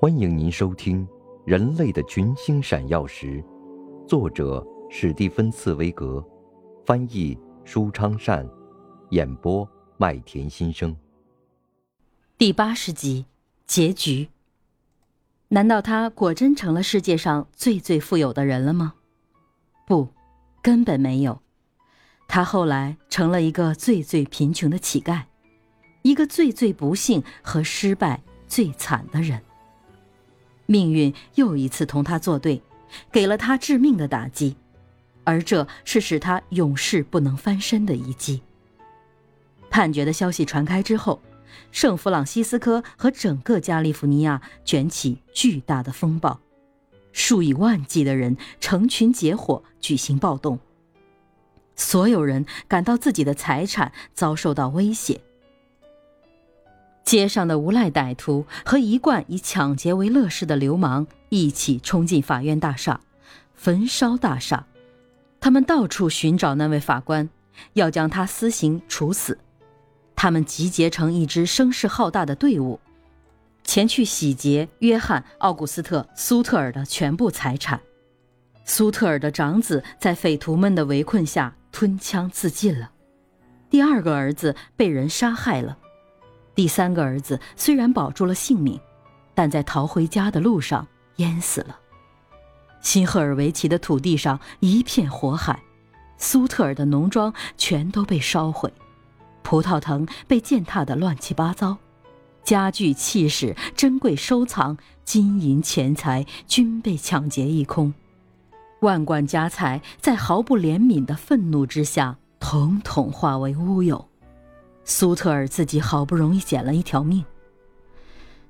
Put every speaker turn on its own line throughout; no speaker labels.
欢迎您收听《人类的群星闪耀时》，作者史蒂芬·茨威格，翻译舒昌善，演播麦田心声。
第八十集结局。难道他果真成了世界上最最富有的人了吗？不，根本没有。他后来成了一个最最贫穷的乞丐，一个最最不幸和失败最惨的人。命运又一次同他作对，给了他致命的打击，而这是使他永世不能翻身的一击。判决的消息传开之后，圣弗朗西斯科和整个加利福尼亚卷起巨大的风暴，数以万计的人成群结伙举行暴动。所有人感到自己的财产遭受到威胁。街上的无赖歹徒和一贯以抢劫为乐事的流氓一起冲进法院大厦，焚烧大厦。他们到处寻找那位法官，要将他私刑处死。他们集结成一支声势浩大的队伍，前去洗劫约翰·奥古斯特·苏特尔的全部财产。苏特尔的长子在匪徒们的围困下吞枪自尽了，第二个儿子被人杀害了。第三个儿子虽然保住了性命，但在逃回家的路上淹死了。新赫尔维奇的土地上一片火海，苏特尔的农庄全都被烧毁，葡萄藤被践踏得乱七八糟，家具、器饰、珍贵收藏、金银钱财均被抢劫一空，万贯家财在毫不怜悯的愤怒之下，统统化为乌有。苏特尔自己好不容易捡了一条命。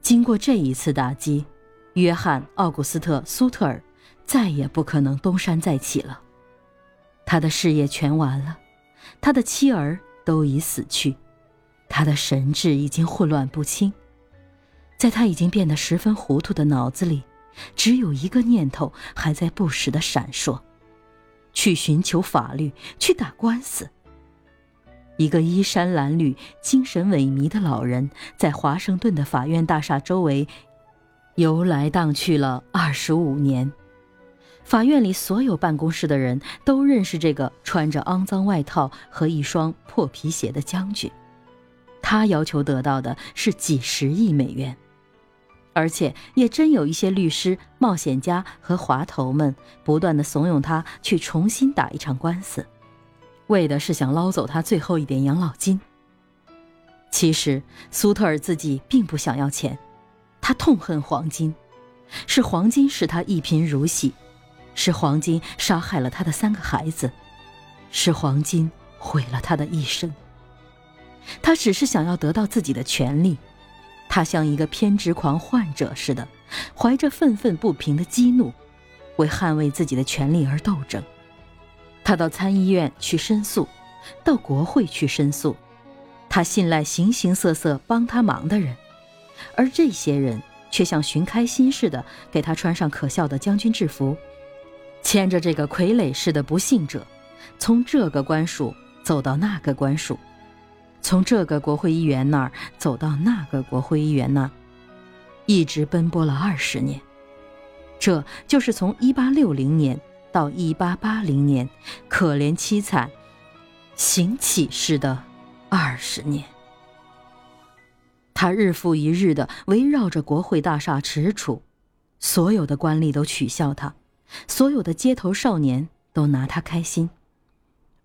经过这一次打击，约翰·奥古斯特·苏特尔再也不可能东山再起了。他的事业全完了，他的妻儿都已死去，他的神智已经混乱不清。在他已经变得十分糊涂的脑子里，只有一个念头还在不时的闪烁：去寻求法律，去打官司。一个衣衫褴褛、精神萎靡的老人，在华盛顿的法院大厦周围游来荡去了二十五年。法院里所有办公室的人都认识这个穿着肮脏外套和一双破皮鞋的将军。他要求得到的是几十亿美元，而且也真有一些律师、冒险家和滑头们不断的怂恿他去重新打一场官司。为的是想捞走他最后一点养老金。其实苏特尔自己并不想要钱，他痛恨黄金，是黄金使他一贫如洗，是黄金杀害了他的三个孩子，是黄金毁了他的一生。他只是想要得到自己的权利，他像一个偏执狂患者似的，怀着愤愤不平的激怒，为捍卫自己的权利而斗争。他到参议院去申诉，到国会去申诉，他信赖形形色色帮他忙的人，而这些人却像寻开心似的给他穿上可笑的将军制服，牵着这个傀儡似的不幸者，从这个官署走到那个官署，从这个国会议员那儿走到那个国会议员那儿，一直奔波了二十年，这就是从一八六零年。到一八八零年，可怜凄惨、行乞式的二十年，他日复一日的围绕着国会大厦踟蹰，所有的官吏都取笑他，所有的街头少年都拿他开心，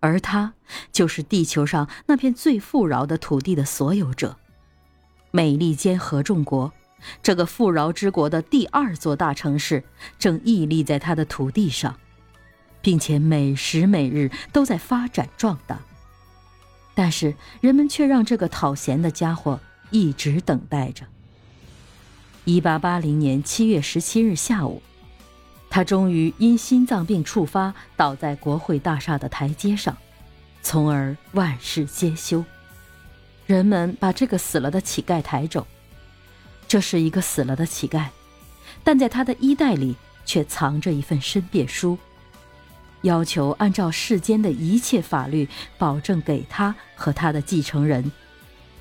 而他就是地球上那片最富饶的土地的所有者——美利坚合众国，这个富饶之国的第二座大城市，正屹立在他的土地上。并且每时每日都在发展壮大，但是人们却让这个讨嫌的家伙一直等待着。一八八零年七月十七日下午，他终于因心脏病触发倒在国会大厦的台阶上，从而万事皆休。人们把这个死了的乞丐抬走，这是一个死了的乞丐，但在他的衣袋里却藏着一份申辩书。要求按照世间的一切法律，保证给他和他的继承人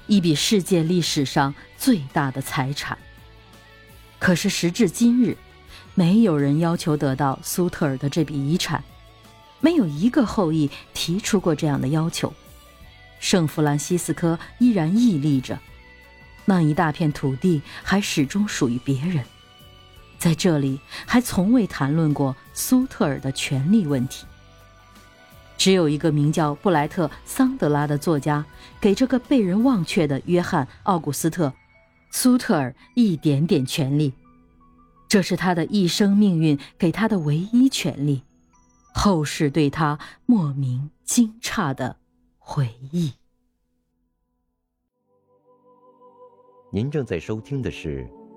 一笔世界历史上最大的财产。可是时至今日，没有人要求得到苏特尔的这笔遗产，没有一个后裔提出过这样的要求。圣弗兰西斯科依然屹立着，那一大片土地还始终属于别人。在这里，还从未谈论过苏特尔的权利问题。只有一个名叫布莱特·桑德拉的作家，给这个被人忘却的约翰·奥古斯特·苏特尔一点点权利，这是他的一生命运给他的唯一权利。后世对他莫名惊诧的回忆。
您正在收听的是《